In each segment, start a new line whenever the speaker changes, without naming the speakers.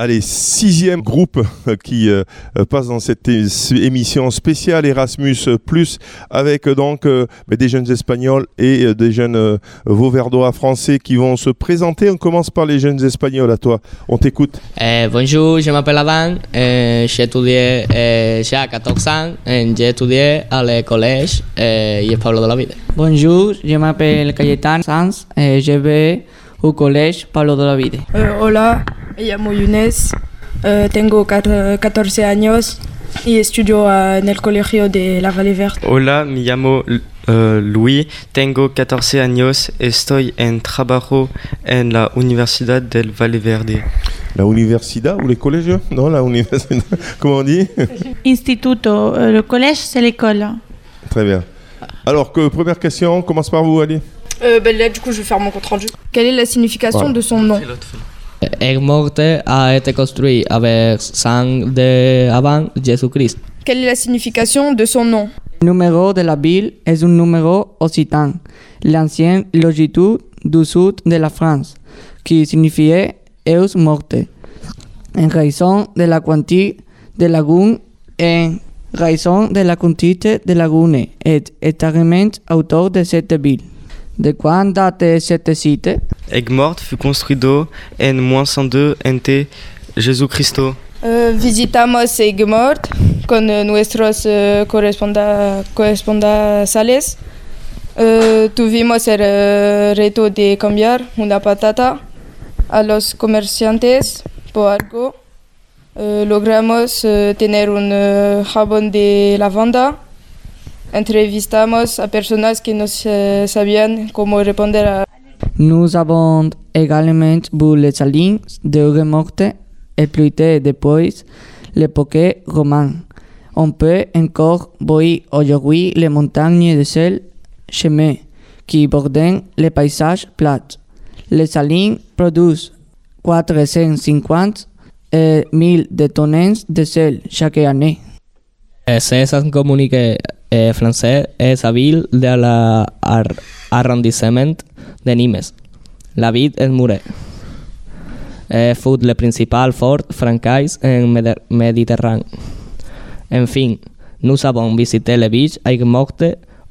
Allez, sixième groupe qui euh, passe dans cette émission spéciale Erasmus Plus avec euh, donc euh, bah, des jeunes espagnols et euh, des jeunes euh, vauverdois français qui vont se présenter. On commence par les jeunes espagnols à toi. On t'écoute.
Eh, bonjour, je m'appelle Adam. J'ai étudié j'ai 14 ans. J'ai étudié à le collège y Pablo de la Vida.
Bonjour, je m'appelle Cayetano Sanz et je vais au collège Pablo de la Vida.
Hola, me llamo Younes, eh, tengo cat- 14 años y estudio ah, en el colegio de la Valle Verde.
Hola, me llamo eh, Luis, tengo 14 años, estoy en trabajo en la Universidad del Valle Verde.
La universidad ou les collèges Non, la universidad. Comment on dit
Instituto. Le collège, c'est l'école.
Très bien. Alors, que, première question, on commence par vous, Ali?
Euh, ben là, du coup, je vais faire mon compte rendu. Quelle est la signification
Voilà.
de son nom?
El morte a été construit avec sang de avant Jésus-Christ.
Quelle est la signification de son nom?
El número de la ville es un número occitan, l'ancienne longitude du sud de la France, qui signifie eus morte, en raison de la quantité de lagune en raison de la quantité de lagune et éternellement autour de cette ville. De quand date cette site?
Egmort fut construido en moins 102 ente Jesucristo.
Eh, visitamos Egmort con eh, nuestros eh, corresponda- corresponsales. Eh, tuvimos el eh, reto de cambiar una patata a los comerciantes por algo. Logramos tener un jabón de lavanda. Entrevistamos a personas que no eh, sabían cómo responder a
Nous avons également vu les salines de remorte épluchées depuis l'époque romane. On peut encore voir aujourd'hui les montagnes de sel chemin qui bordent les paysages plats. Les salines produisent 450 et 1000 de tonnes de sel chaque année.
Eh, C'est un communiqué eh, français et sa ville de l'arrondissement de Nimes. La ville est Muret. Eh, fut le principal fort francais en Méditer- Méditerranée. Enfin, nous avons visité les beaches avec morte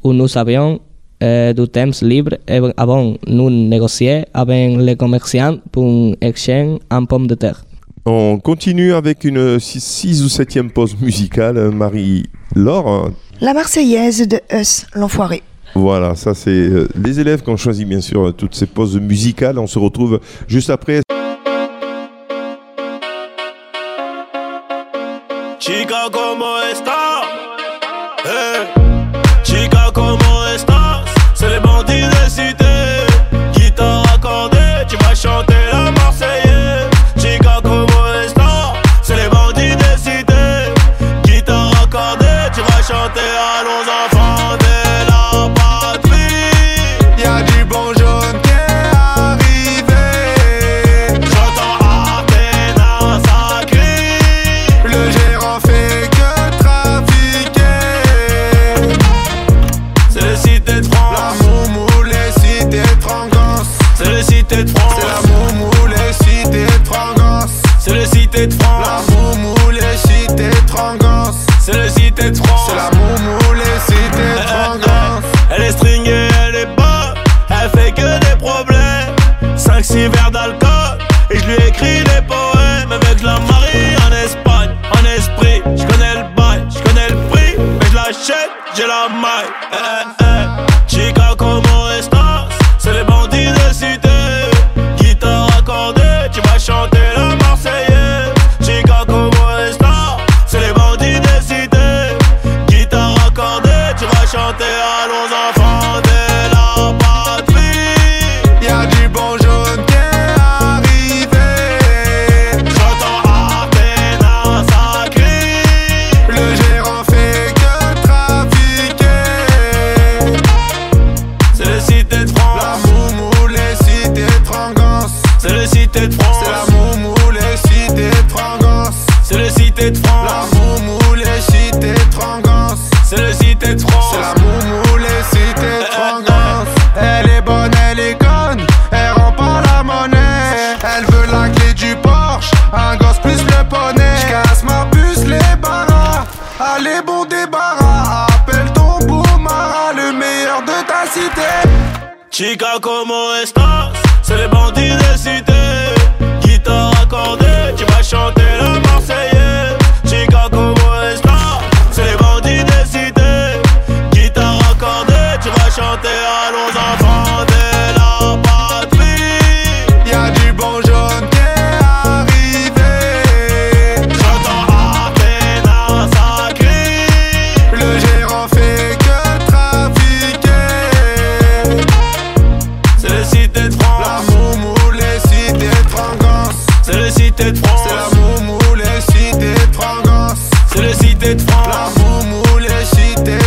où nous avions eh, du temps libre et avons nous négocié avec les commerçants pour échanger en pommes de terre.
On continue avec une 6 ou 7e pause musicale. Marie-Laure.
La Marseillaise de Us, l'enfoiré.
voilà, ça c'est euh, les élèves qui ont choisi bien sûr euh, toutes ces pauses musicales. On se retrouve juste après.
Chica. Eh. Chica, ¿cómo C'est la
moumou, les cités de.
C'est le cité de
La
France.
moumou, les cités de.
C'est le cité de France.
C'est la moumou, les cités de Frangance.
Elle est stringée, elle est bonne. Elle fait que des problèmes. 5-6 verres d'alcool. Et je lui écris des poèmes. Avec la Marie en Espagne, en esprit. Je connais le bail, je connais le prix. Mais je l'achète, j'ai la maille. Eh, eh, eh. Chica, como cité de
France.
C'est
la moumou, les cités de Frangance.
C'est le cité de
France. La moumou, les cités de Frangance.
C'est le cité de France. C'est
la moumou, les cités de Frangance. Elle est bonne, elle est conne. Elle rend pas la monnaie. Elle veut la clé du Porsche. Un gosse plus le poney. J'casse ma puce, les
barras. Allez, bon débarras.
Appelle ton beau marat,
le
meilleur de
ta cité. Chica, comment estás?
C'est les
bandits des cités.
La moumoule,
si
t'es